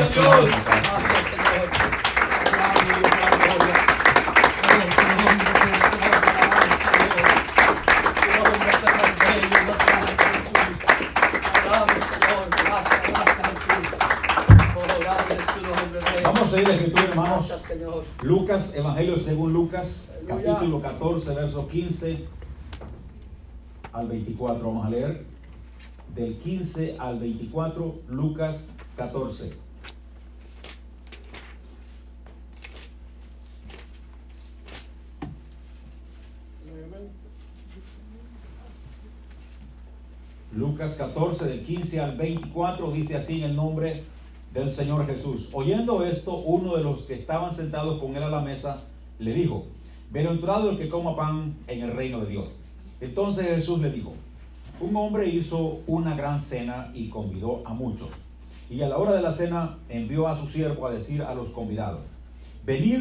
Jesús. Vamos a seguir la escritura, hermanos. Lucas, Evangelio según Lucas, capítulo 14, verso 15 al 24. Vamos a leer del 15 al 24, Lucas 14. Lucas 14, del 15 al 24, dice así en el nombre del Señor Jesús. Oyendo esto, uno de los que estaban sentados con él a la mesa le dijo, Bienaventurado el que coma pan en el reino de Dios. Entonces Jesús le dijo, un hombre hizo una gran cena y convidó a muchos. Y a la hora de la cena envió a su siervo a decir a los convidados, venid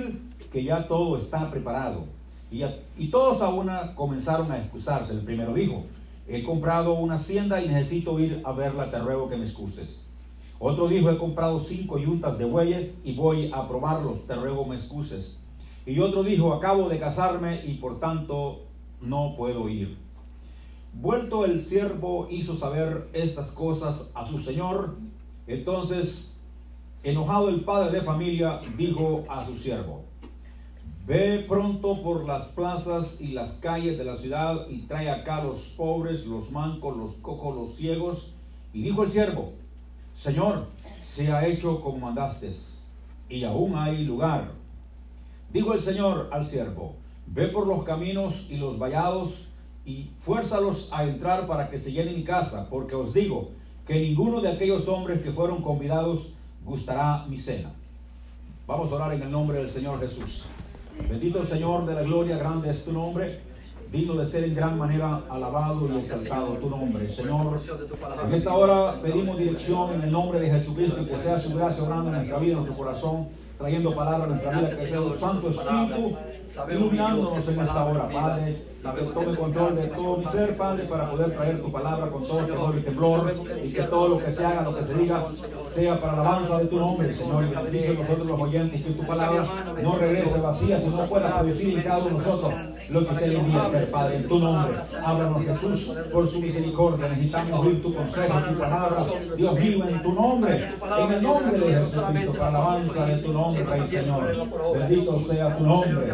que ya todo está preparado. Y, y todos a una comenzaron a excusarse. El primero dijo, he comprado una hacienda y necesito ir a verla, te ruego que me excuses. Otro dijo, he comprado cinco yuntas de bueyes y voy a probarlos, te ruego me excuses. Y otro dijo, acabo de casarme y por tanto no puedo ir. Vuelto el siervo hizo saber estas cosas a su señor. Entonces, enojado el padre de familia, dijo a su siervo, Ve pronto por las plazas y las calles de la ciudad y trae acá los pobres, los mancos, los cojos, los ciegos. Y dijo el siervo, Señor, se ha hecho como mandaste, y aún hay lugar. Dijo el Señor al siervo, ve por los caminos y los vallados y fuérzalos a entrar para que se llene mi casa, porque os digo que ninguno de aquellos hombres que fueron convidados gustará mi cena. Vamos a orar en el nombre del Señor Jesús. Bendito Señor de la gloria, grande es tu nombre, digno de ser en gran manera alabado y exaltado tu nombre. Señor, en esta hora pedimos dirección en el nombre de Jesucristo que sea su gracia obrando en nuestra vida, en nuestro corazón, trayendo palabra a nuestra vida, que sea tu Santo Espíritu iluminándonos en esta hora, Padre, tome control de todo mi ser, Padre, para poder traer tu palabra con todo temor y temblor, y que todo lo que se haga, lo que se diga, sea para la alabanza de tu nombre, Señor, y beneficio a nosotros los oyentes, que tu palabra no regrese vacía, sino pueda producir en cada uno de nosotros lo que usted le envía a hacer, Padre, en tu nombre. Háblanos, Jesús, por su misericordia. Necesitamos oír tu consejo, tu palabra. Dios mío, en tu nombre, en el nombre de Jesucristo, para la alabanza de tu nombre, Rey Señor. Bendito sea tu nombre.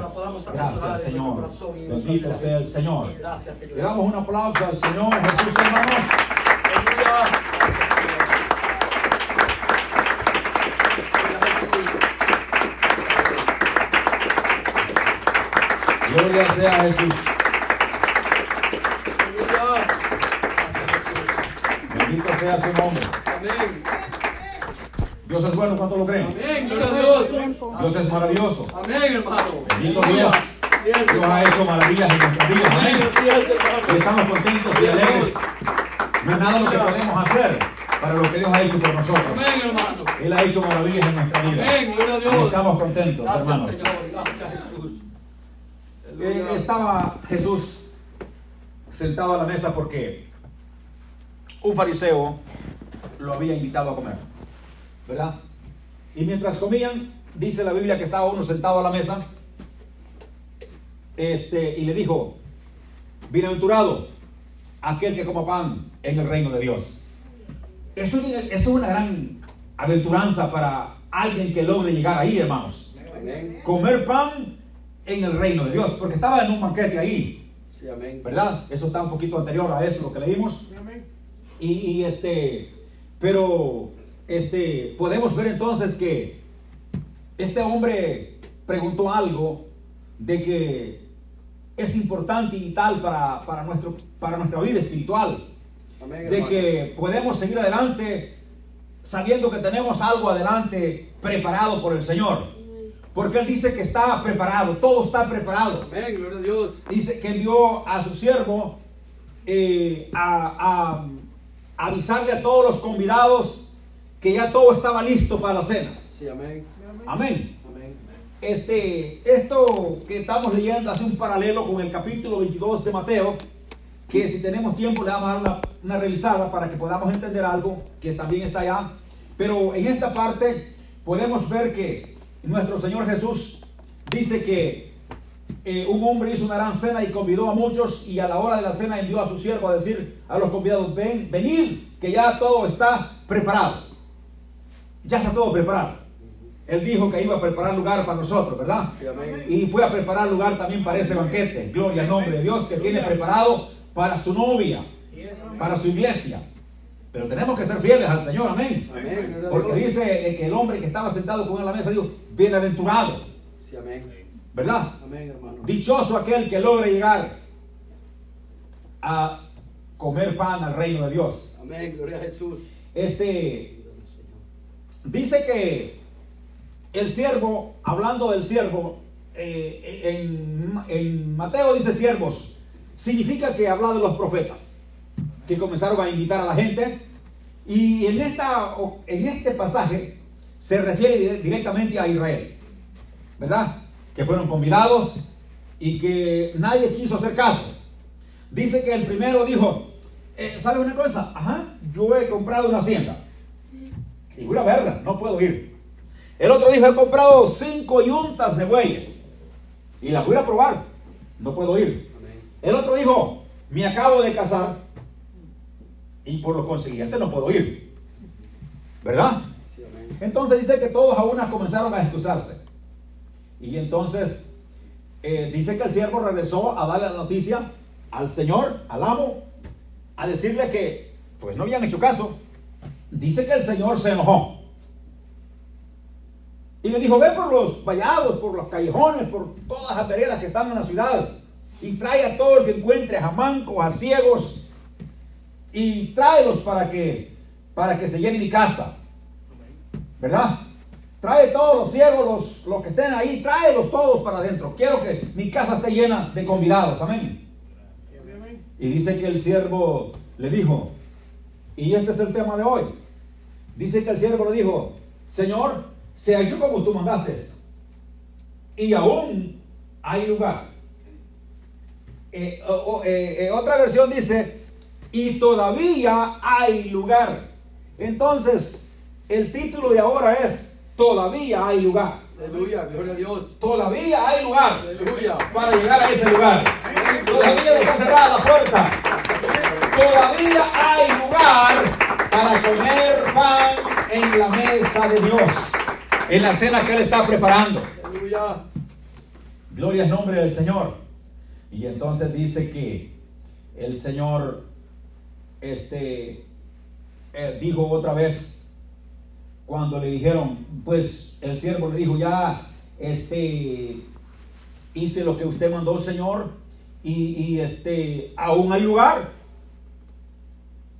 Gracias, Señor. Bendito sea el Señor. Gracias, Señor. Le damos un aplauso al Señor Jesús, hermanos. Gloria sea a Jesús. Bendito sea su nombre. Amén. Dios es bueno, ¿cuánto lo creen? Amén. Gloria a Dios. Dios es maravilloso. Amén, hermano. Bendito Dios. Dios ha hecho maravillas en nuestras vidas. Amén. Amén. Así es, Y hermano. estamos contentos y alegres. No es nada lo que podemos hacer para lo que Dios ha hecho por nosotros. Amén, hermano. Él ha hecho maravillas en nuestra vida. Amén. Gloria a Y Dios. estamos contentos, Gracias, hermanos. Señor. Gracias, Jesús. Eh, estaba Jesús sentado a la mesa porque un fariseo lo había invitado a comer, ¿verdad? Y mientras comían, dice la Biblia que estaba uno sentado a la mesa, este, y le dijo, bienaventurado aquel que coma pan en el reino de Dios. Eso, es- eso es una gran aventuranza para alguien que logre llegar ahí, hermanos Amén. comer pan en el reino de Dios, porque estaba en un banquete ahí, Sí, amén. ¿verdad? Eso está un poquito anterior a eso, lo que leímos. Y, y, este, pero este, podemos ver entonces que este hombre preguntó algo de que es importante y vital para, para, nuestro, para nuestra vida espiritual, Amén, de que podemos seguir adelante sabiendo que tenemos algo adelante preparado por el Señor. Porque Él dice que está preparado, todo está preparado. Amén, gloria a Dios. Dice que envió a su siervo eh, a, a- a avisarle a todos los convidados que ya todo estaba listo para la cena. Sí, amén. Amén. Amén. Este, esto que estamos leyendo hace un paralelo con el capítulo 22 de Mateo, que si tenemos tiempo le vamos a dar una, revisada para que podamos entender algo que también está allá. Pero en esta parte podemos ver que nuestro Señor Jesús dice que eh, un hombre hizo una gran cena y convidó a muchos y a la hora de la cena envió a su siervo a decir a los convidados, ven, venid, que ya todo está preparado. Ya está todo preparado. Él dijo que iba a preparar lugar para nosotros, ¿verdad? Y fue a preparar lugar también para ese banquete. Gloria al nombre de Dios que tiene preparado para su novia, para su iglesia. Pero tenemos que ser fieles al Señor, amén. Porque dice eh, que el hombre que estaba sentado con él a la mesa dijo, bienaventurado. ¿verdad? Dichoso aquel que logre llegar a comer pan al reino de Dios. Amén, gloria a Jesús. Este dice que el siervo, hablando del siervo, eh, en, Mateo dice siervos, significa que habla de los profetas, que comenzaron a invitar a la gente. Y en, esta, en este pasaje se refiere dire- directamente a Israel, ¿verdad? Que fueron convidados y que nadie quiso hacer caso. Dice que el primero dijo, eh, ¿sabe una cosa? Ajá, yo he comprado una hacienda. Y voy a verla, no puedo ir. El otro dijo, he comprado cinco yuntas de bueyes. Y las voy a probar, no puedo ir. Amén. El otro dijo, me acabo de casar. Y por lo consiguiente no puedo ir. ¿Verdad? Sí. Entonces dice que todos a una comenzaron a excusarse. Y entonces eh, dice que el siervo regresó a darle la noticia al Señor, al amo, a decirle que pues no habían hecho caso. Dice que el Señor se enojó. Y le dijo, ve por los vallados, por los callejones, por todas las veredas que están en la ciudad. Y trae a todo el que encuentres, a mancos, a ciegos. Y tráelos para que, para que se llene mi casa. ¿verdad? Trae todos los ciegos, los, los que estén ahí, tráelos todos para adentro. Quiero que mi casa esté llena de convidados, amén. Y dice que el siervo le dijo, y este es el tema de hoy. Dice que el siervo le dijo, Señor, se ha hecho como tú mandaste, y aún hay lugar. Eh, eh, eh, otra versión dice, y todavía hay lugar. Entonces, el título de ahora es, todavía hay lugar. Aleluya, gloria a Dios. Todavía hay lugar Aleluya. para llegar a ese lugar. Todavía no está cerrada la puerta. Todavía hay lugar para comer pan en la mesa de Dios. En la cena que Él está preparando. Aleluya. Gloria al nombre del Señor. Y entonces dice que el Señor este, eh, dijo otra vez, cuando le dijeron, pues el siervo le dijo, ya este, hice lo que usted mandó, Señor, y, y, este, aún hay lugar,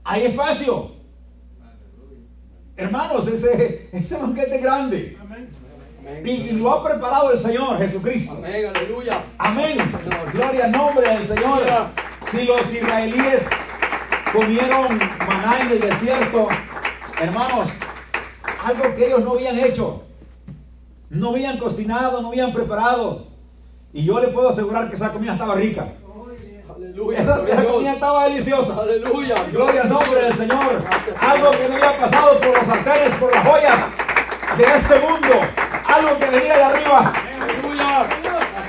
hay espacio. Hermanos, ese, ese banquete grande. Amén. Y, lo ha preparado el Señor Jesucristo. Amén, aleluya. Amén. Gloria al nombre del Señor. Si los israelíes comieron maná en el desierto, hermanos, algo que ellos no habían hecho, no habían cocinado, no habían preparado. Y yo le puedo asegurar que esa comida estaba rica. Aleluya. Esa, comida estaba deliciosa. Aleluya. Gloria al nombre del Señor. Algo que no había pasado por los sartenes, por las joyas de este mundo. Algo que venía de arriba. Aleluya.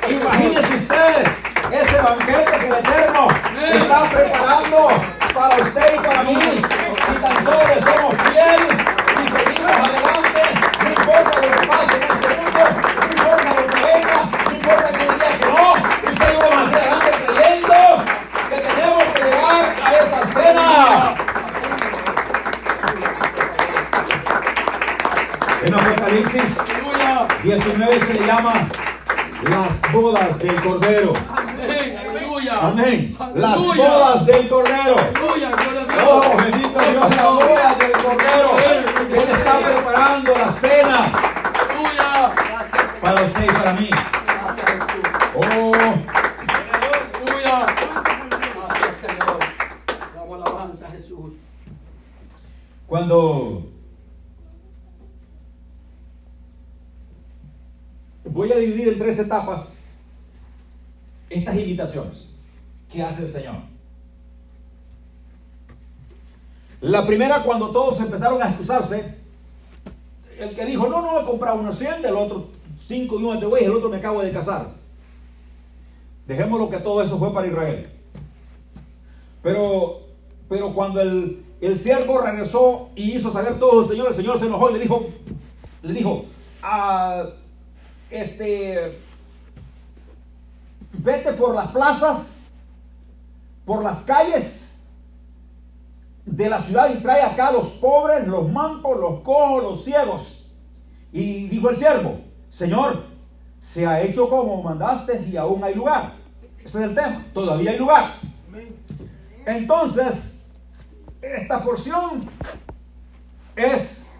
Imagínese usted ese banquete que el Eterno está preparando para usted y para mí. Si tan solo somos fiel y seguimos adelante, no importa lo que pase en este mundo, no importa lo que venga, no importa que diga que no, usted y yo vamos adelante creyendo que tenemos que llegar a esa cena. En Apocalipsis. 19 se le llama las bodas del Cordero. Amén. Las bodas del Cordero. Oh, bendito Dios, las bodas del Cordero. Él está preparando la cena para usted y para mí. Gracias, Jesús. Oh, Aleluya. Gracias, Señor. Damos alabanza a Jesús. cuando voy a dividir en tres etapas estas invitaciones que hace el Señor. La primera, cuando todos empezaron a excusarse, el que dijo, no, no, he comprado unos 100, el otro 5 yunes de buey, el otro me acabo de casar. Dejémoslo que todo eso fue para Israel. Pero, pero cuando el, el siervo regresó y hizo saber todo el Señor, el Señor se enojó y le dijo, le dijo, "Ah, este, vete por las plazas, por las calles de la ciudad y trae acá a los pobres, los mancos, los cojos, los ciegos. Y dijo el siervo, Señor, se ha hecho como mandaste y aún hay lugar. Ese es el tema, todavía hay lugar. Entonces, esta porción es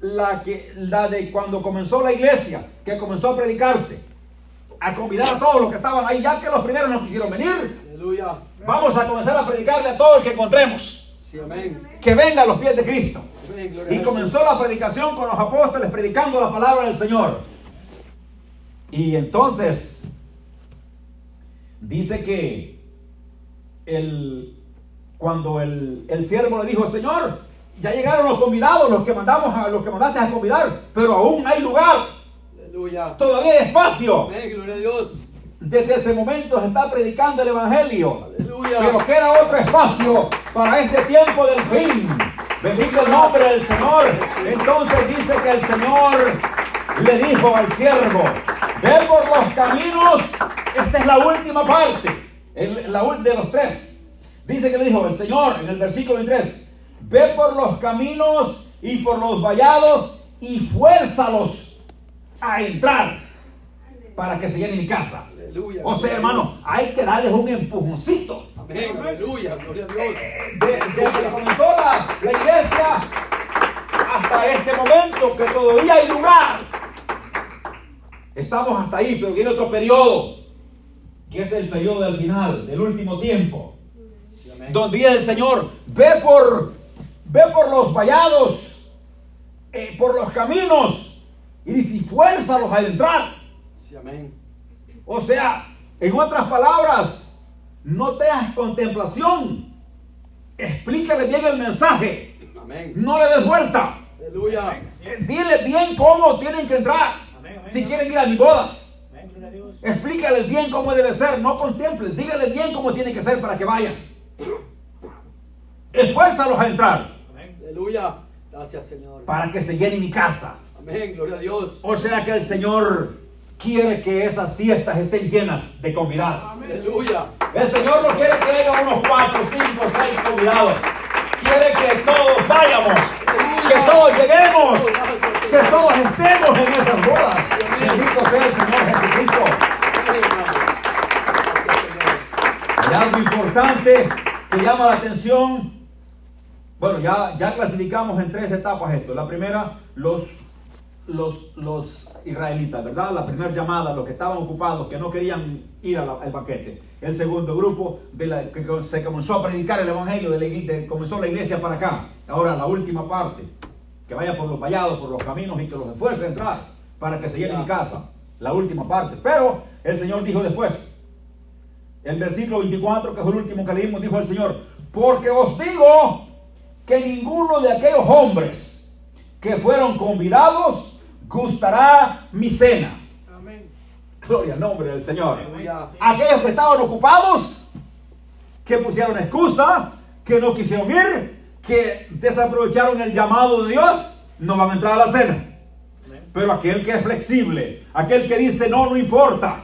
la, que, la de cuando comenzó la iglesia, que comenzó a predicarse, a convidar a todos los que estaban ahí, ya que los primeros no quisieron venir. Aleluya. Vamos a comenzar a predicarle a todo el que encontremos, Sí, amén. que venga a los pies de Cristo. Amén, Y comenzó la predicación con los apóstoles predicando la palabra del Señor. Y entonces dice que el, cuando el, el siervo le dijo, Señor, ya llegaron los convidados, los que mandamos a los que mandaste a convidar, pero aún hay lugar, Aleluya. todavía hay espacio. Amén, gloria a Dios. Desde ese momento se está predicando el evangelio. Aleluya. Pero queda otro espacio para este tiempo del fin. Bendito el nombre del Señor. Entonces dice que el Señor le dijo al siervo, ve por los caminos. Esta es la última parte, el- la de los tres. Dice que le dijo el Señor en el versículo 23, ve por los caminos y por los vallados y fuérzalos a entrar para que se llene mi casa. Aleluya. O sea, hermano, hay que darles un empujoncito. Amén, aleluya, gloria a Dios. De- Desde que comenzó la, iglesia hasta este momento, que todavía hay lugar. Estamos hasta ahí, pero viene otro periodo, que es el periodo del final, del último tiempo. Sí. Donde el Señor, ve por, ve por los vallados, eh, por los caminos, y dice, "Y fuérzalos a entrar. Sí, amén. O sea, en otras palabras, no tengas contemplación. Explícale bien el mensaje. Amén. No le des vuelta. Aleluya. Dile bien cómo tienen que entrar. Amén, amén. Si quieren ir a mis bodas. Amén, gloria a Dios. Explícales bien cómo debe ser. No contemples. Dígales bien cómo tiene que ser para que vayan. Esfuérzalos a entrar. Amén. Aleluya. Gracias, Señor. Para que se llene mi casa. Amén, gloria a Dios. O sea que el Señor quiere que esas fiestas estén llenas de convidados. Aleluya. El Señor no quiere que haya unos cuatro, cinco, seis convidados. Quiere que todos vayamos, que todos lleguemos, que todos estemos en esas bodas. Bendito sea el Señor Jesucristo. Hay algo importante que llama la atención. Bueno, ya, ya clasificamos en tres etapas esto. La primera, los, los, los israelitas, ¿verdad? La primera llamada, los que estaban ocupados, que no querían ir a la- al banquete. El segundo grupo, de la, que se comenzó a predicar el evangelio, de la de- comenzó la iglesia para acá. Ahora, la última parte, que vaya por los vallados, por los caminos y que los esfuerce a entrar para que se llene mi casa. La última parte. Pero el Señor dijo después, el versículo 24, que fue el último que leímos, dijo el Señor, porque os digo que ninguno de aquellos hombres que fueron convidados gustará mi cena. Gloria al nombre del Señor. Aquellos que estaban ocupados, que pusieron excusa, que no quisieron ir, que desaprovecharon el llamado de Dios, no van a entrar a la cena. Pero aquel que es flexible, aquel que dice, no, no importa,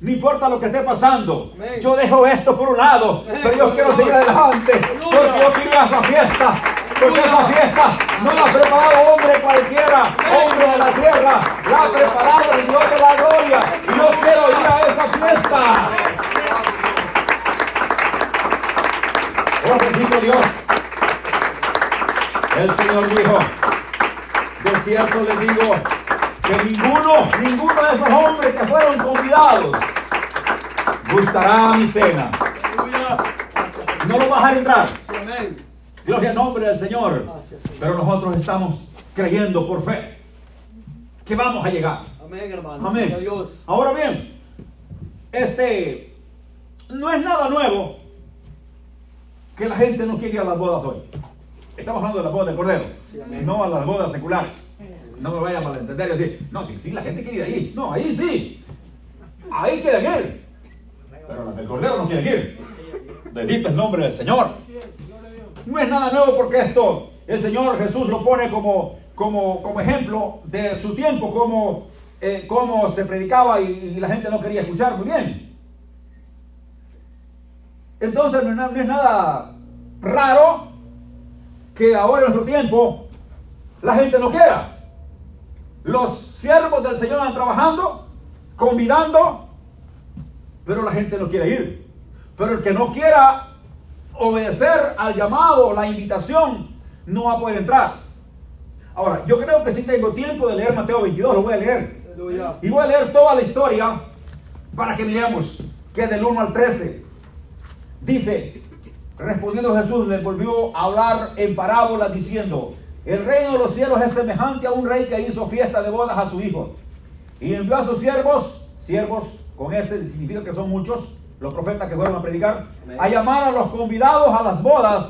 no importa lo que esté pasando, yo dejo esto por un lado, pero yo quiero seguir adelante, porque yo quiero ir a esa fiesta, porque esa fiesta no la ha preparado hombre cualquiera, hombre de la tierra, la ha preparado el Dios de la gloria, yo quiero ir a esa fiesta. Oh, bendito Dios. El Señor dijo, de cierto les digo que ninguno, ninguno de esos hombres que fueron convidados gustará mi cena. No lo vas a entrar. Gloria al nombre del Señor. Pero nosotros estamos creyendo por fe que vamos a llegar. Amén, hermano. Amén. Dios. Ahora bien, este no es nada nuevo que la gente no quiere ir a las bodas hoy. Estamos hablando de las bodas del Cordero, Sí, no a las bodas seculares. no me vaya a malentender y decir, no, sí, sí, la gente quiere ir ahí. No, ahí sí. Ahí quieren ir. Pero los del Cordero no quieren ir. Bendito el nombre del Señor. No es nada nuevo porque esto el Señor Jesús lo pone como, como, como ejemplo de su tiempo, como, eh, cómo se predicaba y, la gente no quería escuchar. Muy bien. Entonces no es, nada raro que ahora en nuestro tiempo la gente no quiera. Los siervos del Señor van trabajando, convidando, pero la gente no quiere ir. Pero el que no quiera obedecer al llamado, la invitación, no va a poder entrar. Ahora, yo creo que sí tengo tiempo de leer Mateo 22, lo voy a leer. Y voy a leer toda la historia para que miremos que del 1 al 13 dice, respondiendo Jesús les volvió a hablar en parábolas diciendo, el reino de los cielos es semejante a un rey que hizo fiesta de bodas a su hijo y envió a sus siervos, siervos con ese significa que son muchos, los profetas que fueron a predicar, a llamar a los convidados a las bodas,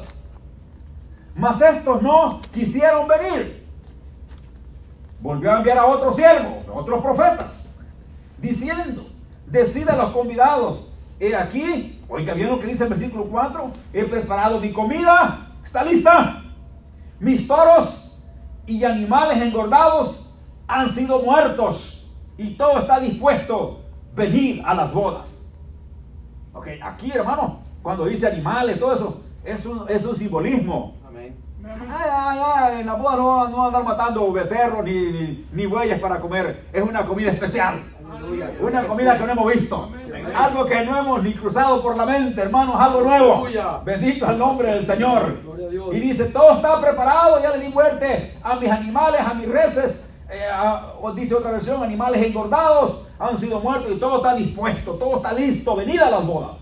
mas estos no quisieron venir volvió a enviar a otros siervos, otros profetas, diciendo, decida a los convidados, he aquí, oiga bien lo que dice el versículo 4, he preparado mi comida, está lista, mis toros y animales engordados han sido muertos y todo está dispuesto, venid a las bodas. Ok, aquí hermano, cuando dice animales, todo eso, es un, es un simbolismo. Ay, ay, en la boda no, no van a andar matando becerros ni, ni, ni bueyes para comer. Es una comida especial. Aleluya. Una comida que no hemos visto. Algo que no hemos ni cruzado por la mente, hermanos, algo nuevo. Aleluya. Bendito el nombre del Señor. Y dice, todo está preparado, ya le di muerte a mis animales, a mis reses. eh, a- dice otra versión, animales engordados han sido muertos y todo está dispuesto, todo está listo, venida a las bodas.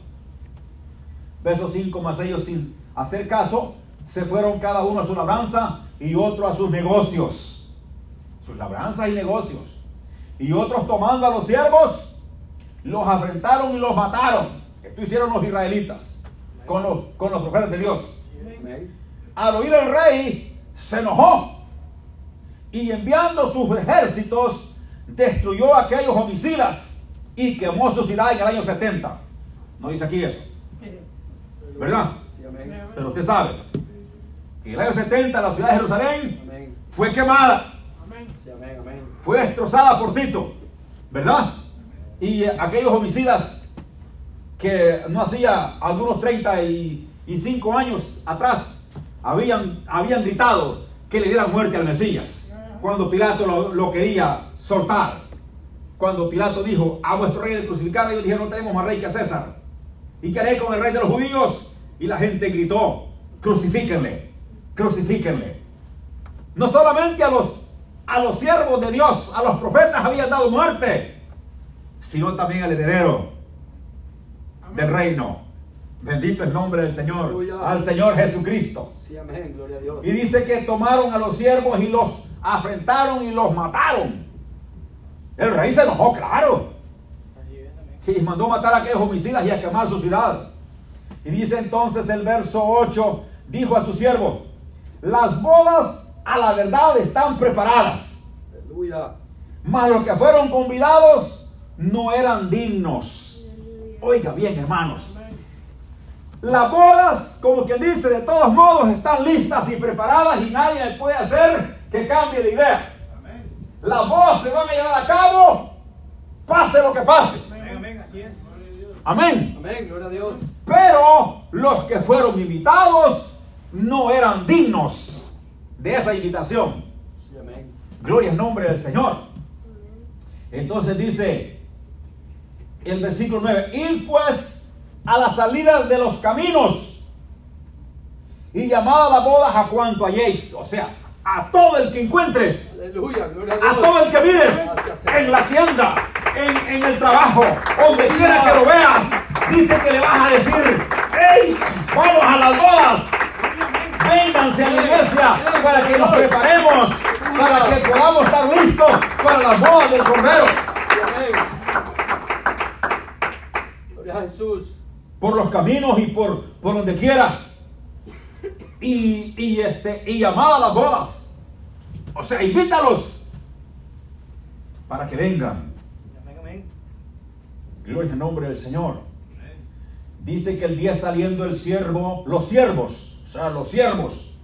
Verso 5 más ellos sin hacer caso, se fueron cada uno a su labranza y otro a sus negocios. Sus labranzas y negocios. Y otros tomando a los siervos, los afrentaron y los mataron. Esto hicieron los israelitas con los, con los profetas de Dios. Al oír el rey, se enojó y enviando sus ejércitos, destruyó a aquellos homicidas y quemó su ciudad en el año 70. No dice aquí eso, ¿verdad? Pero usted sabe en el año 70 la ciudad de Jerusalén Amén. fue quemada, amén, fue destrozada por Tito, ¿verdad? Y aquellos homicidas que no hacía algunos 35 años atrás habían, habían gritado que le dieran muerte al Mesías cuando Pilato lo, lo quería soltar. Cuando Pilato dijo a vuestro rey de crucificar, ellos dijeron no tenemos más rey que a César. ¿Y qué haré con el rey de los judíos? Y la gente gritó, crucifíquenle, crucifíquenle. No solamente a los, a los siervos de Dios, a los profetas habían dado muerte, sino también al heredero del reino. Bendito el nombre del Señor, Aleluya. al Señor Jesucristo. Sí, amén. Gloria a Dios. Y dice que tomaron a los siervos y los afrentaron y los mataron. El rey se enojó, claro. Y mandó matar a aquellos homicidas y a quemar su ciudad. Y dice entonces el verso 8, dijo a su siervo, las bodas a la verdad están preparadas, Aleluya. mas los que fueron convidados no eran dignos. Oiga bien, hermanos. Las bodas, como quien dice, de todos modos están listas y preparadas y nadie puede hacer que cambie de idea. Las bodas se van a llevar a cabo, pase lo que pase. Amén, así es. Amén. Amén. Gloria a Dios. Pero los que fueron invitados no eran dignos de esa invitación. Gloria al nombre del Señor. Entonces dice el versículo 9, ir pues a la salida de los caminos y llamad a la boda a cuanto halléis, o sea, a todo el que encuentres, Aleluya. A todo el que mires, en la tienda, en, en el trabajo, donde quiera que lo veas, dice que le vas a decir, hey, vamos a las bodas. Vénganse a la iglesia para que nos preparemos, para que podamos estar listos para las bodas del Cordero. Gloria a Jesús. Por los caminos y por, por donde quiera. Y, y, este, y llamad a las bodas. O sea, invítalos. para que vengan. Gloria al nombre del Señor. Dice que el día saliendo el siervo, los siervos, o sea, los siervos,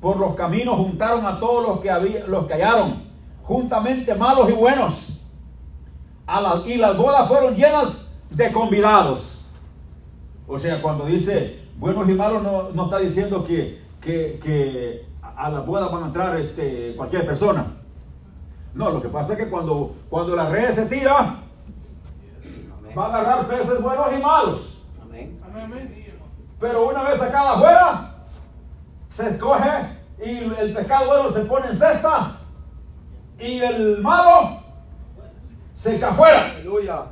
por los caminos juntaron a todos los que, había, los que hallaron, juntamente malos y buenos. A la- y las bodas fueron llenas de convidados. O sea, cuando dice buenos y malos, no, no está diciendo que, que, que a la boda van a entrar este, cualquier persona. No, lo que pasa es que cuando, cuando la red se tira, Amén. va a agarrar peces buenos y malos. Amén. Pero una vez sacada afuera, se escoge y el pescado bueno se pone en cesta y el malo se echa afuera. Aleluya.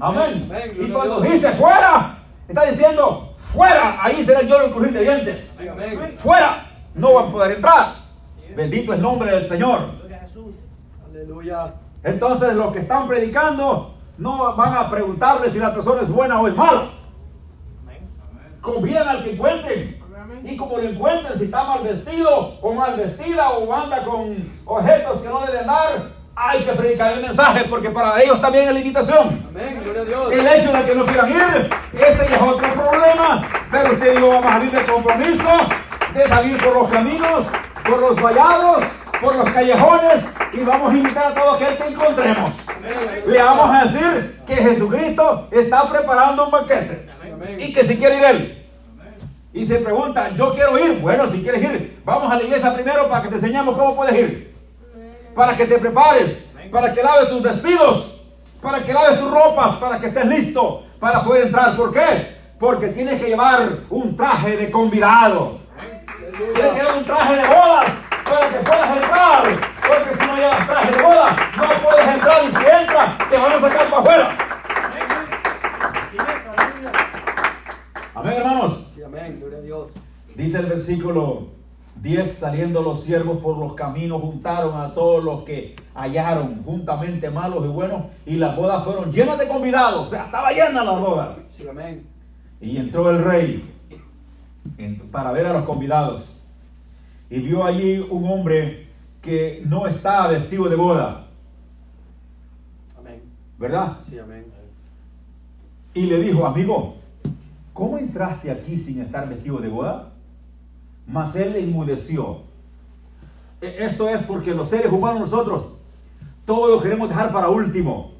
Amén. Amén, Y cuando dice fuera, está diciendo fuera. Ahí será el lloro y el crujir de dientes. Amén. Fuera. No van a poder entrar. Bendito es el nombre del Señor. Aleluya. Entonces los que están predicando no van a preguntarle si la persona es buena o es mala. Convidan al que encuentren. Y como lo encuentren, si está mal vestido o mal vestida o anda con objetos que no deben andar, hay que predicar el mensaje porque para ellos también es limitación. Amén. Gloria a Dios. El hecho de que no quieran ir, ese ya es otro problema. Pero usted y yo vamos a salir de compromiso, de salir por los caminos, por los vallados, por los callejones y vamos a invitar a todo aquel que encontremos. Amén. Le vamos a decir que Jesucristo está preparando un banquete Amén. y que si quiere ir él. Y se pregunta, yo quiero ir. Bueno, si quieres ir, vamos a la iglesia primero para que te enseñemos cómo puedes ir. Para que te prepares, para que laves tus vestidos, para que laves tus ropas, para que estés listo para poder entrar. ¿Por qué? Porque tienes que llevar un traje de convidado. Tienes que llevar un traje de bodas para que puedas entrar. Porque si no llevas traje de boda, no puedes entrar y si entras, te van a sacar para afuera. Amén, hermanos. Sí, amén. Gloria a Dios. Dice el versículo 10, saliendo los siervos por los caminos, juntaron a todos los que hallaron, juntamente malos y buenos, y las bodas fueron llenas de convidados, o sea, estaba llenas las bodas. Sí, amén. Y entró el rey para ver a los convidados, y vio allí un hombre que no estaba vestido de boda, Amén. ¿verdad? Sí, amén. Y le dijo, amigo, ¿cómo entraste aquí sin estar vestido de boda? Mas él le enmudeció. E- Esto es porque los seres humanos nosotros, todo lo queremos dejar para último.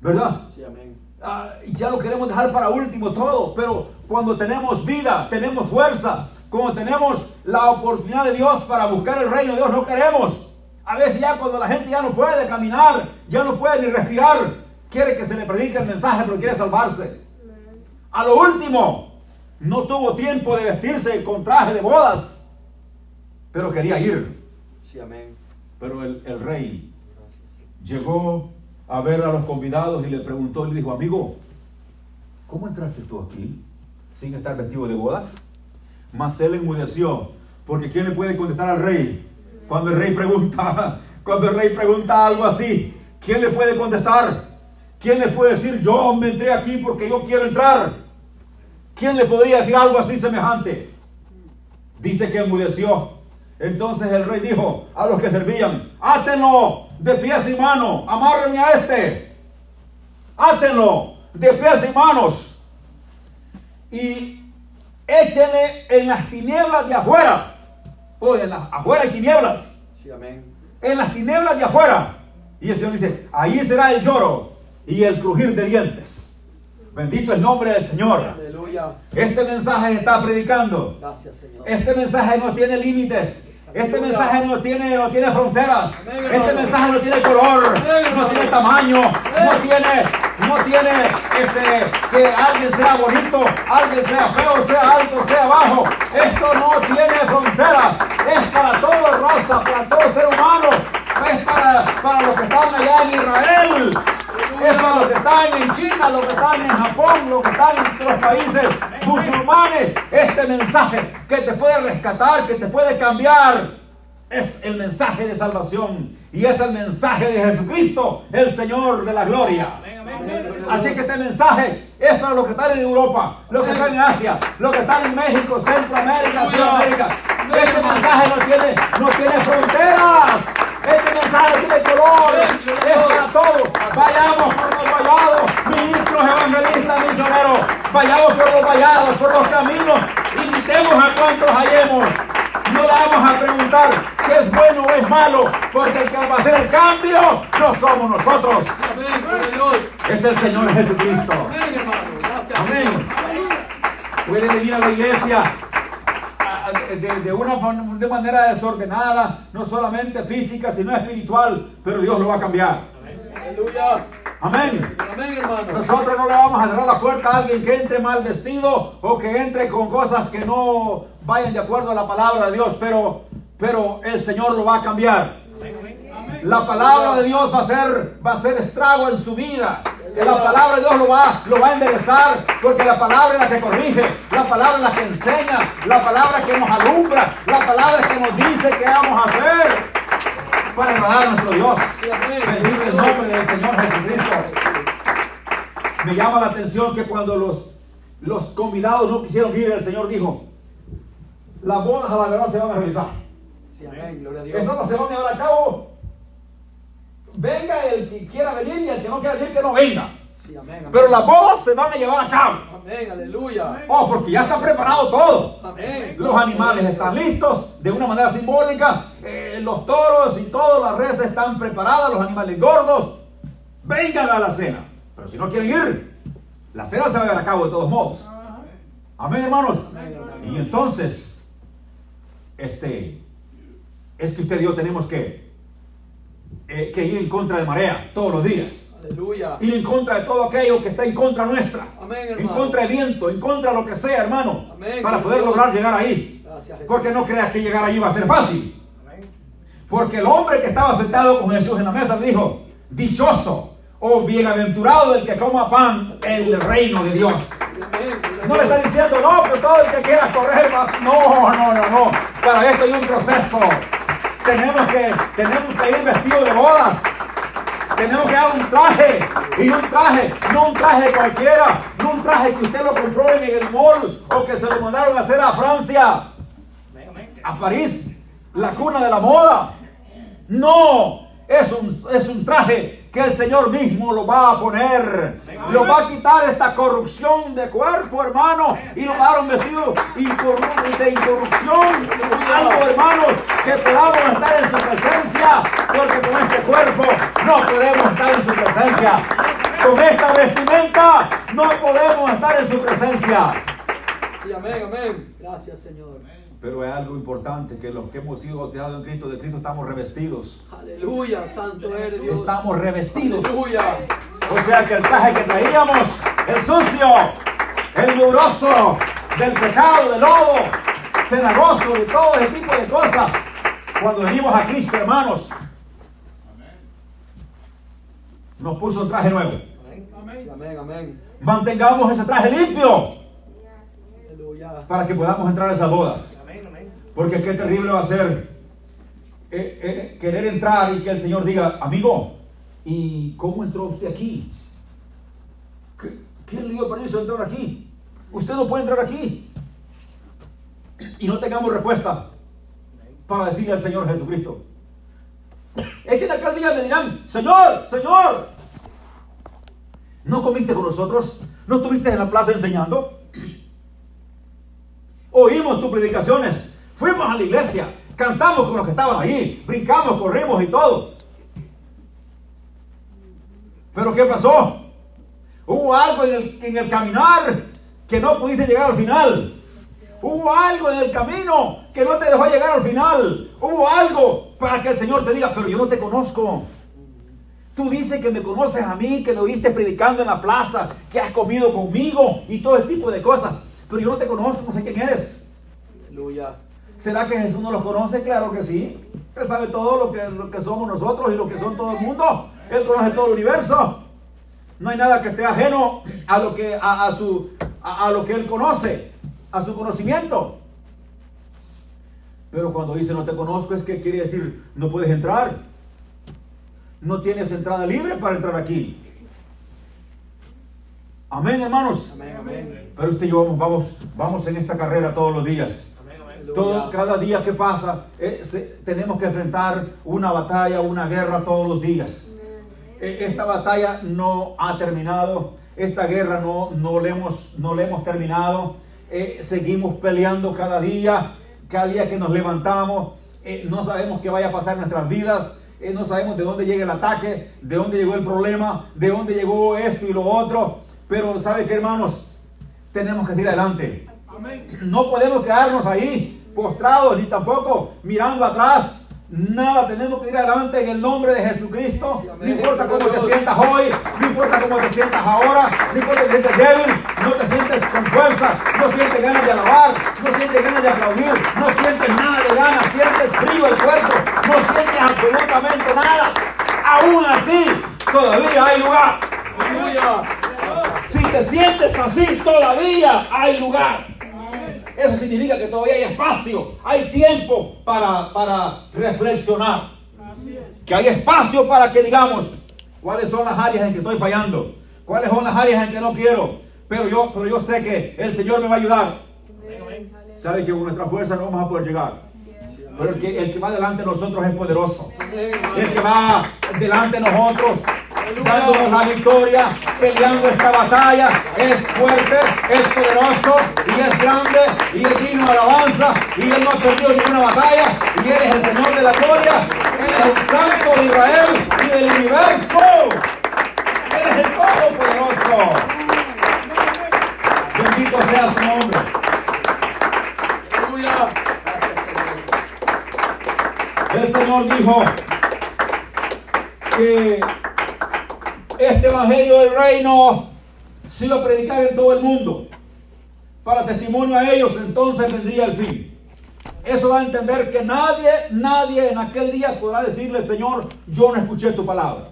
¿Verdad? Sí, amén. Ah, ya lo queremos dejar para último todo, pero cuando tenemos vida, tenemos fuerza, cuando tenemos la oportunidad de Dios para buscar el reino de Dios, no queremos. A veces ya cuando la gente ya no puede caminar, ya no puede ni respirar, quiere que se le predique el mensaje, pero quiere salvarse. A lo último, no tuvo tiempo de vestirse con traje de bodas, pero quería ir. Sí, amén. Pero el, el rey llegó a ver a los convidados y le preguntó y le dijo, amigo, ¿cómo entraste tú aquí sin estar vestido de bodas? Mas él enmudeció, porque ¿quién le puede contestar al rey? Cuando el rey pregunta, cuando el rey pregunta algo así, ¿quién le puede contestar? ¿Quién le puede decir, yo me entré aquí porque yo quiero entrar? ¿Quién le podría decir algo así semejante? Dice que enmudeció. Entonces el rey dijo a los que servían, átenlo de pies y manos, amárrenme a este, átenlo de pies y manos y échenle en las tinieblas de afuera. O en las afuera hay tinieblas, Sí, amén. en las tinieblas de afuera. Y el Señor dice, ahí será el lloro y el crujir de dientes. Bendito el nombre del Señor. Aleluya. Este mensaje está predicando. Gracias, Señor. Este mensaje no tiene límites. Este mensaje no tiene, no tiene fronteras. Este mensaje no tiene color, no tiene tamaño, no tiene, no tiene este, que alguien sea bonito, alguien sea feo, sea alto, sea bajo. Esto no tiene frontera. Es para toda raza, para todo ser humano. Es para, para los que están allá en Israel. Para los que están en China, los que están en Japón, los que están en los países musulmanes. Este mensaje que te puede rescatar, que te puede cambiar, es el mensaje de salvación. Y es el mensaje de Jesucristo, el Señor de la gloria. Así que este mensaje es para los que están en Europa, los que están en Asia, los que están en México, Centroamérica, Sudamérica. Este mensaje no tiene, no tiene fronteras. Este mensaje tiene color, es para todos. Vayamos por los vallados, ministros, evangelistas, misioneros. Vayamos por los vallados, por los caminos. Invitemos a cuantos hallemos. No le vamos a preguntar si es bueno o es malo, porque el que va a hacer el cambio no somos nosotros. Es el Señor Jesucristo. Amén, hermano. Gracias. Amén. Puede venir a la iglesia de, de una de manera desordenada, no solamente física, sino espiritual, pero Dios lo va a cambiar. Aleluya. Amén. Amén, hermano. Nosotros no le vamos a cerrar la puerta a alguien que entre mal vestido o que entre con cosas que no vayan de acuerdo a la palabra de Dios, pero, pero el Señor lo va a cambiar. La palabra de Dios va a ser, va a ser estrago en su vida. La palabra de Dios lo va, lo va a enderezar, porque la palabra es la que corrige, la palabra es la que enseña, la palabra que nos alumbra, la palabra que nos dice qué vamos a hacer para agradar a nuestro Dios. Bendito el nombre del Señor Jesucristo. Me llama la atención que cuando los, los convidados no quisieron ir, el Señor dijo, las bodas a la verdad se van a realizar. Sí, amén, gloria a Dios. Esas no se van a llevar a cabo. Venga el que quiera venir y el que no quiera venir que no venga. Sí, amén, amén. Pero las bodas se van a llevar a cabo. Amén, aleluya. Oh, porque ya está preparado todo. Amén. Los animales están listos de una manera simbólica. eh, los toros y todas las reses están preparadas, los animales gordos. Vengan a la cena. Pero si no quieren ir, la cena se va a llevar a cabo de todos modos. Amén, hermanos. Y entonces, este, es que usted y yo tenemos que, eh, que ir en contra de marea todos los días. Aleluya. Ir en contra de todo aquello que está en contra nuestra. Amén, En contra del viento, en contra de lo que sea, hermano. Amén. Para poder lograr llegar ahí. Gracias. Porque no creas que llegar allí va a ser fácil. Amén. Porque el hombre que estaba sentado con Jesús en la mesa dijo, dichoso o bienaventurado el que coma pan en el reino de Dios. No le está diciendo, no, pero todo el que quiera correr va. No, no, no, no. Para esto hay un proceso. Tenemos que, tenemos que ir vestidos de bodas. Tenemos que dar un traje. Y un traje, no un traje cualquiera. No un traje que usted lo compró en el mall o que se lo mandaron a hacer a Francia, a París, la cuna de la moda. No, es un, es un traje que el Señor mismo lo va a poner. Lo va a quitar esta corrupción de cuerpo, hermano, y lo va a dar un vestido de incorrupción. Algo, hermanos, que podamos estar en su presencia, porque con este cuerpo no podemos estar en su presencia. Con esta vestimenta no podemos estar en su presencia. Sí, amén, amén. Gracias, Señor. Pero es algo importante que los que hemos sido bautizados en Cristo, de Cristo estamos revestidos. Aleluya, santo eres Dios. Estamos revestidos. Aleluya. O sea que el traje que traíamos, el sucio, el mugroso, del pecado, del lodo, cenagoso, de todo ese tipo de cosas, cuando venimos a Cristo, hermanos, nos puso un traje nuevo. Amén, amén. Mantengamos ese traje limpio para que podamos entrar a esas bodas. Porque qué terrible va a ser eh, eh, querer entrar y que el Señor diga, amigo, ¿y cómo entró usted aquí? ¿Qué- ¿Quién le dio permiso de entrar aquí? Usted no puede entrar aquí. Y no tengamos respuesta para decirle al Señor Jesucristo. Es que en aquel día le dirán, Señor, Señor, ¿no comiste con nosotros? ¿No estuviste en la plaza enseñando? Oímos tus predicaciones, fuimos a la iglesia, cantamos con los que estaban allí, brincamos, corrimos y todo. Pero ¿qué pasó? Hubo algo en el, en el caminar que no pudiste llegar al final. Hubo algo en el camino que no te dejó llegar al final. Hubo algo para que el Señor te diga, pero yo no te conozco. Tú dices que me conoces a mí, que lo oíste predicando en la plaza, que has comido conmigo y todo ese tipo de cosas. Pero yo no te conozco, no sé quién eres. Aleluya. ¿Será que Jesús no los conoce? Claro que sí. Él sabe todo lo que, lo que somos nosotros y lo que son todo el mundo. Él conoce todo el universo. No hay nada que esté ajeno a lo que, a, a su, a, a lo que Él conoce, a su conocimiento. Pero cuando dice no te conozco es que quiere decir no puedes entrar. No tienes entrada libre para entrar aquí. Amén, hermanos. Amén, amén. Pero usted y yo vamos, vamos, vamos en esta carrera todos los días. Todo, cada día que pasa, eh, se- tenemos que enfrentar una batalla, una guerra todos los días. Eh, Esta batalla no ha terminado, esta guerra no, no, le, hemos, no le hemos terminado. Eh, seguimos peleando cada día, cada día que nos levantamos. no sabemos qué vaya a pasar en nuestras vidas, no sabemos de dónde llega el ataque, de dónde llegó el problema, de dónde llegó esto y lo otro. Pero ¿sabe qué, hermanos? Tenemos que seguir adelante. No podemos quedarnos ahí postrados ni tampoco mirando atrás. Nada, tenemos que ir adelante en el nombre de Jesucristo. No importa cómo te sientas hoy, no importa cómo te sientas ahora, no importa si te sientes débil, no te sientes con fuerza, no sientes ganas de alabar, no sientes ganas de aplaudir, no sientes nada de ganas, sientes frío el cuerpo, no sientes absolutamente nada. Aún así, todavía hay lugar. Si te sientes así, todavía hay lugar. Eso significa que todavía hay espacio, hay tiempo para, para reflexionar. Que hay espacio para que digamos cuáles son las áreas en que estoy fallando, cuáles son las áreas en que no quiero. Pero yo, pero yo sé que el Señor me va a ayudar. Sabe que con nuestra fuerza no vamos a poder llegar. Pero el que, el que va delante de nosotros es poderoso. El que va delante de nosotros, dándonos la victoria, peleando esta batalla, es fuerte, es poderoso y es grande y es digno de alabanza. Y él no ha perdido ninguna batalla. Y él es el Señor de la gloria, él es el Santo de Israel y del universo, él es el Todopoderoso. Bendito sea su nombre. El Señor dijo que este evangelio del reino, si lo predicara en todo el mundo, para testimonio a ellos, entonces vendría el fin. Eso da a entender que nadie, nadie en aquel día podrá decirle, Señor, yo no escuché tu palabra.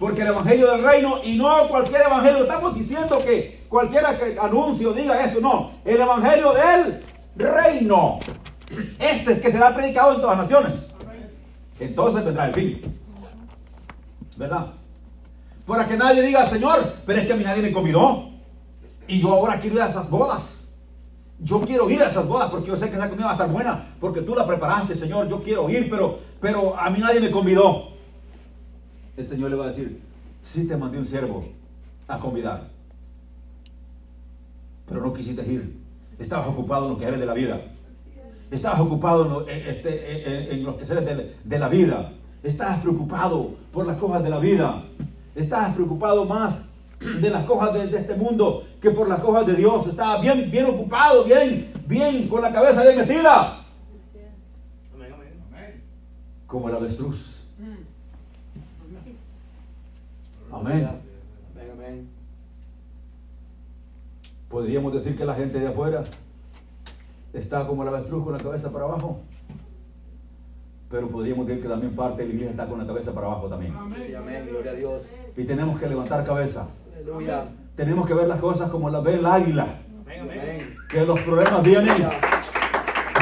Porque el evangelio del reino, y no cualquier evangelio, estamos diciendo que cualquiera que anuncie o diga esto, no, el evangelio del reino. Ese es que será predicado en todas las naciones. Entonces vendrá el fin. ¿Verdad? Para que nadie diga, Señor, pero es que a mí nadie me convidó. Y yo ahora quiero ir a esas bodas. Yo quiero ir a esas bodas porque yo sé que esa comida va a estar buena. Porque tú la preparaste, Señor. Yo quiero ir, pero, pero a mí nadie me convidó. El Señor le va a decir, sí te mandé un siervo a convidar. Pero no quisiste ir. Estabas ocupado en lo que eres de la vida. Estabas ocupado en, lo- en- este, en- en los quehaceres de, de la vida. Estabas preocupado por las cosas de la vida. Estabas preocupado más de las cosas de, de este mundo que por las cosas de Dios. Estabas bien, bien ocupado, bien, bien, con la cabeza bien metida. Amén, amén. Como el avestruz. Amén. Amén, amén. Podríamos decir que la gente de afuera está como el avestruz con la cabeza para abajo. Pero podríamos decir que también parte de la iglesia está con la cabeza para abajo también. Sí, amén. Gloria a Dios. Y tenemos que levantar cabeza. Aleluya. Tenemos que ver las cosas como las ve el águila. Amén, amén. amén. Que los problemas vienen.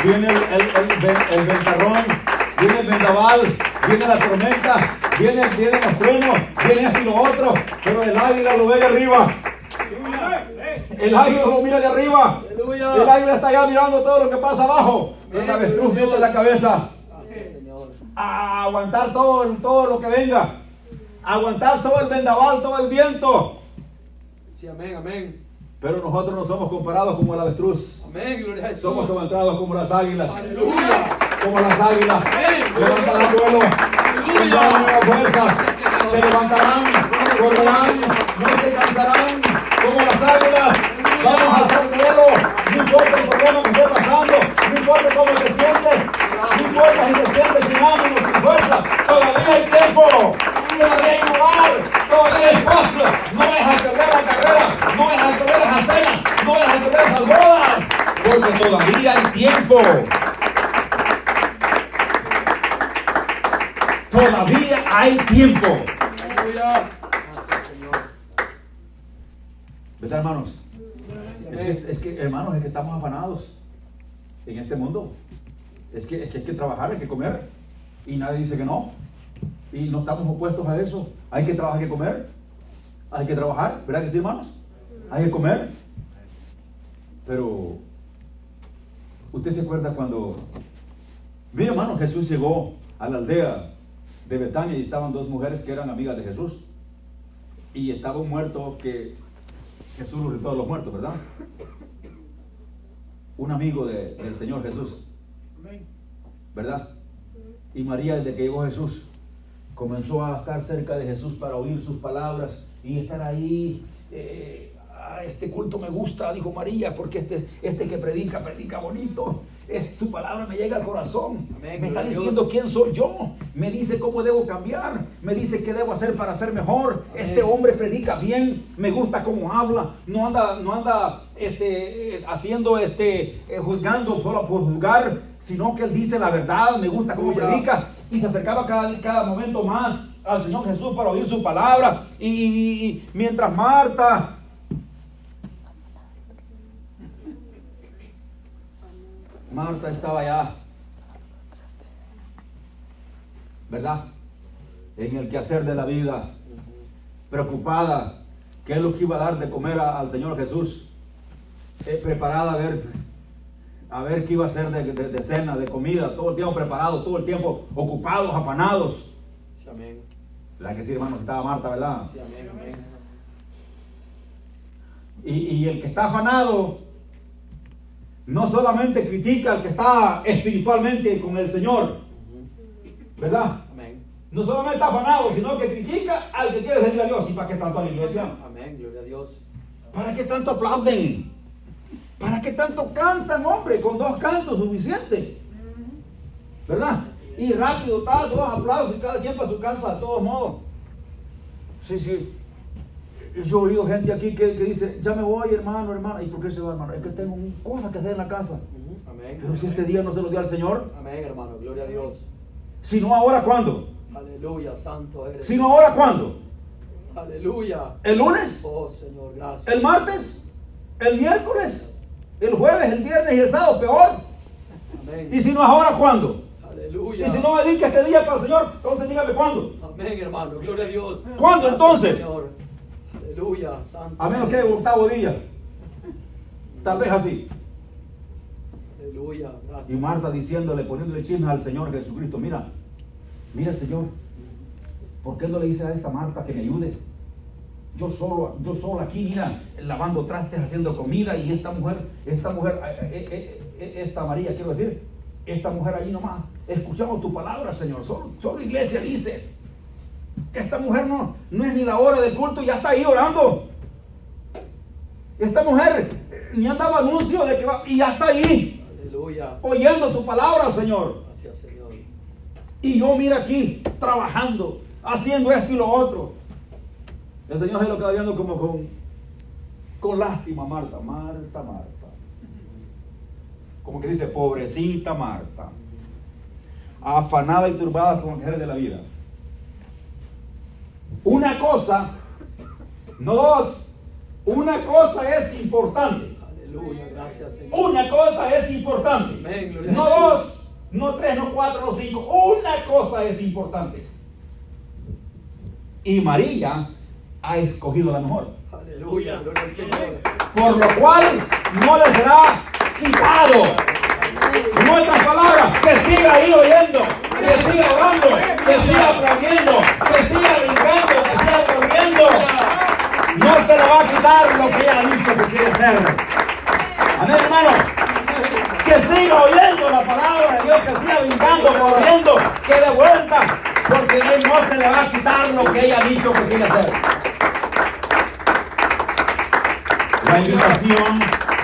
Viene el, el, el, el ventarrón, viene el vendaval, viene la tormenta, viene, vienen los truenos, viene esto y lo otro. Pero el águila lo ve de arriba. El águila lo mira de arriba. El águila está allá mirando todo lo que pasa abajo. El avestruz mete la cabeza. A aguantar todo, todo lo que venga. A aguantar todo el vendaval, todo el viento. Sí, amén, amén. Pero nosotros no somos comparados como el avestruz. Amén, gloria a Jesús. Somos levantados como las águilas. Aleluya. Como las águilas. Levantarán vuelo. Tendrán nuevas fuerzas. Se levantarán, correrán, no se cansarán tiempo. Todavía hay lugar. Todavía hay espacio. No dejas perder la carrera. No dejas perder las cenas. No dejas perder esas bodas. Porque todavía hay tiempo. Todavía hay tiempo. ¿Verdad, hermanos? Es que, es que, hermanos, es que estamos afanados en este mundo. Es que, es que hay que trabajar, hay que comer. Y nadie dice que no. Y no estamos opuestos a eso. Hay que trabajar, hay que comer. Hay que trabajar, ¿verdad que sí, hermanos? Hay que comer. Pero ¿Usted se acuerda cuando, mi hermano Jesús llegó a la aldea de Betania y estaban dos mujeres que eran amigas de Jesús? Y estaba un muerto que Jesús resucitó de los muertos, ¿verdad? Un amigo de- del Señor Jesús, ¿verdad? Y María, desde que llegó Jesús, comenzó a estar cerca de Jesús para oír sus palabras y estar ahí. eh, "Ah, este culto me gusta, dijo María, porque este, este que predica, predica bonito. Es, su palabra me llega al corazón. Amén, me está Dios. diciendo quién soy yo. Me dice cómo debo cambiar. Me dice qué debo hacer para ser mejor. Amén. Este hombre predica bien. Me gusta cómo habla. No anda, no anda este, eh, haciendo, este, eh, juzgando solo por juzgar, sino que él dice la verdad. Me gusta cómo predica y se acercaba cada, cada momento más al Señor Jesús para oír su palabra. Y, mientras Marta, Marta estaba allá, ¿verdad? En el quehacer de la vida, preocupada, qué es lo que iba a dar de comer a- al Señor Jesús, Eh, preparada a ver a ver qué iba a hacer de, de- de cena, de comida, todo el tiempo preparado, todo el tiempo ocupados, afanados. Sí, amén. La que sí, hermanos, estaba Marta, ¿verdad? Sí, amén, amén. Y, y el que está afanado no solamente critica al que está espiritualmente con el Señor, ¿verdad? Amén. No solamente está afanado, sino que critica al que quiere servir a Dios. ¿Y para qué tanto a la iglesia? Amén, gloria a Dios. ¿Para qué tanto aplauden? ¿Para qué tanto cantan, hombre? Con dos cantos suficiente. ¿Verdad? Y rápido, tal, dos aplausos y cada quien para su casa, de todos modos. Sí, sí. Yo he oído gente aquí que, que dice, ya me voy, hermano, hermano. ¿Y por qué se va, hermano? Es que tengo cosas que hacer en la casa. Amén. Pero si este día no se lo dio al Señor, Amén, hermano, gloria a Dios. si no ahora, ¿cuándo? Aleluya, santo eres. Si no ahora, ¿cuándo? Aleluya. ¿El lunes? Oh, Señor, gracias. ¿El martes? ¿El miércoles? ¿El jueves? ¿El viernes y el sábado? Peor. Amén. Y si no es ahora, ¿cuándo? Aleluya. Y si no me dedica este día para el Señor, entonces dígame cuándo. Amén, hermano, gloria a Dios. ¿Cuándo, entonces? Señor. Aleluya, santo. A menos que el octavo día. Tal vez así. Aleluya, Y gracias. Marta diciéndole, poniéndole chismes al Señor Jesucristo. Mira, mira Señor, ¿por qué no le dice a esta Marta que me ayude? Yo solo, yo solo aquí, mira, lavando trastes, haciendo comida y esta mujer, esta mujer, eh, eh, eh, esta María, quiero decir, esta mujer allí nomás, escuchamos tu palabra, Señor. Solo, solo iglesia dice. Esta mujer no, no es ni la hora del culto y ya está ahí orando. Esta mujer ni han dado anuncio de que va y ya está ahí Aleluya. oyendo tu palabra, Señor. Gracias, Señor. Y yo mira aquí, trabajando, haciendo esto y lo otro. El Señor se lo queda viendo como con, con lástima, Marta, Marta, Marta. Como que dice, pobrecita Marta. Afanada y turbada con los quejeres de la vida. Una cosa, no dos, una cosa es importante. Aleluya, gracias, Señor. Una cosa es importante. Amén, No dos, no tres, no cuatro, no cinco. Una cosa es importante. Y María ha escogido la mejor. Aleluya. Por lo cual no le será quitado. En otras palabras, que siga ahí oyendo, que siga orando, que siga aprendiendo, que siga brincando, que siga corriendo. No se le va a quitar lo que ella ha dicho que quiere ser. Amén, hermano. Que siga oyendo la palabra de Dios, que siga brincando, corriendo, que de vuelta, porque él no se le va a quitar lo que ella ha dicho que quiere hacer. La invitación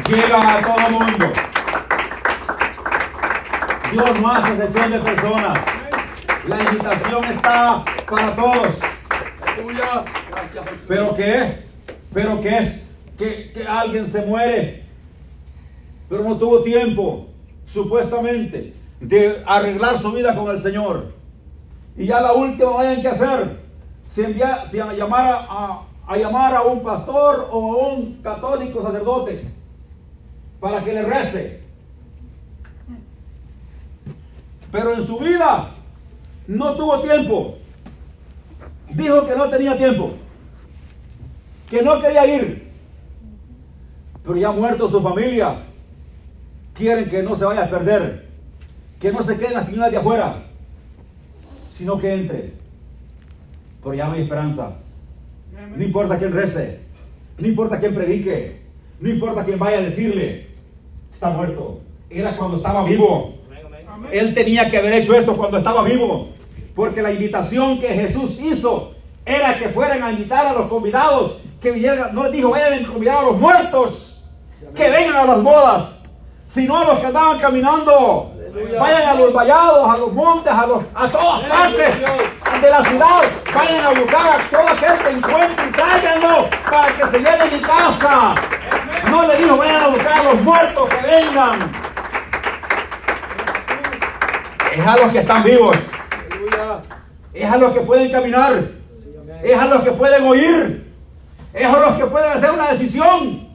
llega a todo mundo. Dios no hace sesión de personas. La invitación está para todos. ¿Pero qué? ¿Pero qué es? Que, que alguien se muere, pero no tuvo tiempo, supuestamente, de arreglar su vida con el Señor. Y ya la última vayan que hacer, si, envía, si a, llamar a, a- llamar a un pastor o a un católico sacerdote para que le rece. Pero en su vida no tuvo tiempo. Dijo que no tenía tiempo que no quería ir, pero ya muerto sus familias, quieren que no se vaya a perder, que no se quede en las tinieblas de afuera, sino que entre. Pero ya no hay esperanza. No importa quién rece, no importa quién predique, no importa quién vaya a decirle, está muerto. Era cuando estaba vivo. Él tenía que haber hecho esto cuando estaba vivo. Porque la invitación que Jesús hizo era que fueran a invitar a los convidados, que vinieran, no les dijo, vayan a convidar a los muertos, que vengan a las bodas, sino a los que andaban caminando. Vayan a los vallados, a los montes, a, los, a todas partes de la ciudad. Vayan a buscar a todo aquel que encuentren y tráiganlo para que se llene mi casa. No le dijo, vayan a buscar a los muertos que vengan. Es a los que están vivos. Es a los que pueden caminar. Es a los que pueden oír. Es a los que pueden hacer una decisión.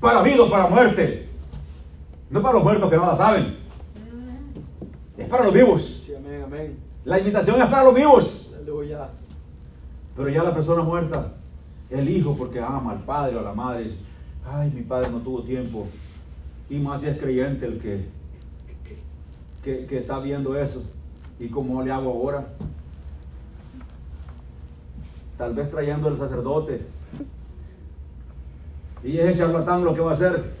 Para vida o para muerte. No para los muertos que nada saben. Es para los vivos. Sí, amén, amén. La invitación es para los vivos. Aleluya. Pero ya la persona muerta, el hijo porque ama al padre o a la madre, dice, ay, mi padre no tuvo tiempo. Y más si es creyente el que, que, que está viendo eso. ¿Y cómo le hago ahora? Tal vez trayendo al sacerdote. Y ese charlatán lo que va a hacer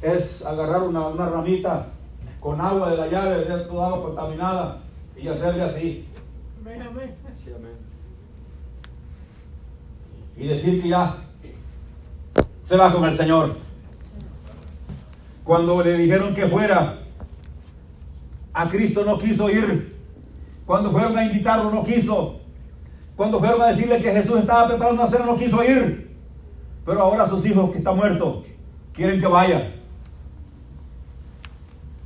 es agarrar una, una ramita con agua de la llave, de toda agua contaminada, y hacerle así. Sí, amén. y decir que ya se va con el Señor. Cuando le dijeron que fuera, a Cristo no quiso ir. Cuando fueron a invitarlo, no quiso. Cuando fueron a decirle que Jesús estaba preparando una cena, no quiso ir. Pero ahora sus hijos, que está muerto, quieren que vaya.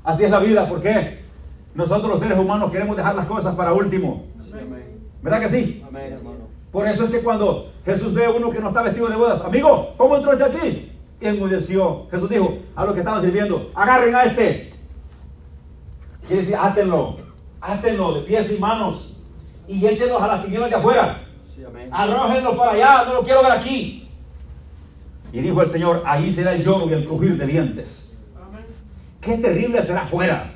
Así es la vida, ¿por qué? Nosotros los seres humanos queremos dejar las cosas para último. Amén. ¿Verdad que sí? Amén, hermano. Por eso es que cuando Jesús ve a uno que no está vestido de bodas, amigo, ¿cómo entró este aquí? Y enmudeció. Jesús dijo a los que estaban sirviendo, agarren a este. Quiere decir, átenlo, átenlo de pies y manos y échenlos a las tinieblas de afuera. Sí, para allá, no lo quiero ver aquí. Y dijo el Señor, ahí será el lloro y el crujir de dientes. Qué terrible será afuera.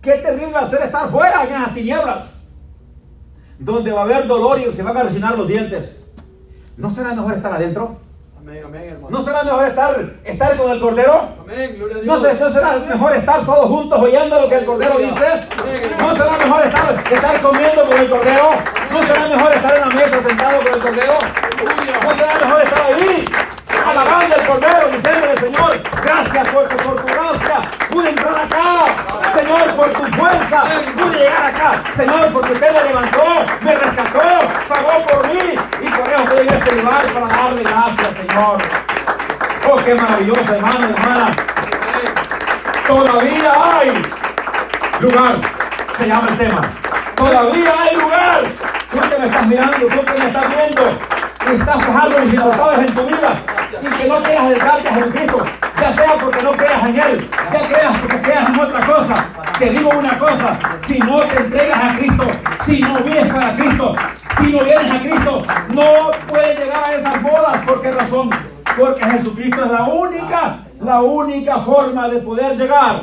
Qué terrible ser estar fuera en las tinieblas. Donde va a haber dolor y se van a rechinar los dientes. ¿No será mejor estar adentro? Amén, amén, hermano. ¿No será mejor estar, estar con el Cordero? Amén, gloria a Dios. ¿No, se- no será mejor estar todos juntos oyendo lo que el Cordero dice? ¿No será mejor estar, estar comiendo con el Cordero? ¿No será mejor estar en la mesa sentado con el Cordero? ¿No será mejor estar ahí? Alabando al Cordero, diciéndole, Señor, gracias porque por tu gracia pude entrar acá. Señor, por tu fuerza pude llegar acá. Señor, porque usted me levantó, me rescató, pagó por mí. Y por eso estoy en este lugar para darle gracias, Señor. Oh, qué maravilloso, hermano, hermana. Todavía hay lugar, se llama el tema. Todavía hay lugar. Tú que me estás mirando, tú que me estás viendo, estás fijando mis dificultades en tu vida y que no quieras acercarte a Jesucristo, ya sea porque no creas en Él, ya creas porque creas en otra cosa. Te digo una cosa, si no te entregas a Cristo, si no vives para Cristo, si no vienes a Cristo, no puedes llegar a esas bodas. ¿Por qué razón? Porque Jesucristo es la única, la única forma de poder llegar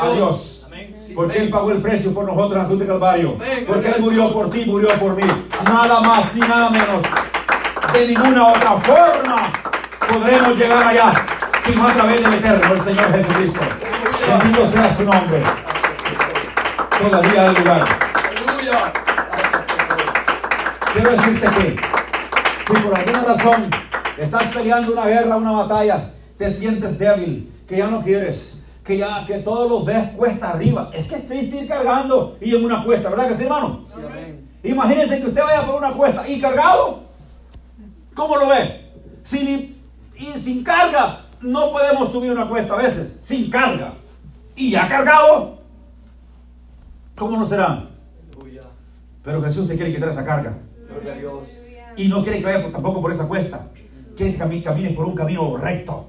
a Dios. Porque. Él pagó el precio por nosotros en la cruz de Calvario. Porque Él murió por ti, murió por mí. Nada más ni nada menos. De ninguna otra forma podremos llegar allá, sino a través del Eterno, el Señor Jesucristo. Bendito sea su nombre. Todavía hay lugar. Quiero decirte que si por alguna razón estás peleando una guerra, una batalla, te sientes débil, que ya no quieres, que ya que todos los ves cuesta arriba, es que es triste ir cargando y en una cuesta, ¿verdad que sí, hermano? Sí. Imagínense que usted vaya por una cuesta y cargado. ¿Cómo lo ve? Sin, y sin carga no podemos subir una cuesta a veces, sin carga. Y ya cargado, ¿cómo no será? Pero Jesús te quiere quitar esa carga. Gloria a Dios. Y no quiere que vaya tampoco por esa cuesta. Quiere que cami- camines por un camino recto.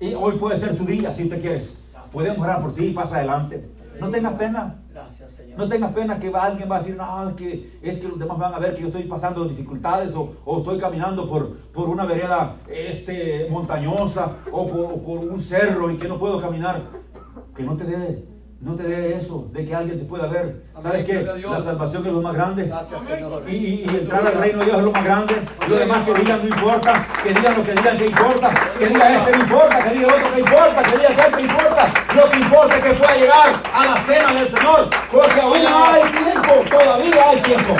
Y hoy puede ser tu día si usted quieres. Podemos orar por ti, pasa adelante. No tengas pena. Gracias, Señor. No tengas pena que va, alguien va a decir, no, es que, es que los demás van a ver que yo estoy pasando dificultades o, o estoy caminando por, por una vereda este, montañosa o por, por un cerro y que no puedo caminar. Que no te dé, no te dé eso de que alguien te pueda ver. Amén, ¿Sabes qué? La salvación es lo más grande. Gracias, Señor. Y, y- y entrar al reino de Dios es lo más grande. Lo demás que digan no importa. Que digan lo que digan que importa. Que diga este no importa. Que diga el otro que importa. Que diga aquel que importa. Lo que importa es que pueda llegar a la cena del Señor. Porque aún hay tiempo. Todavía hay tiempo.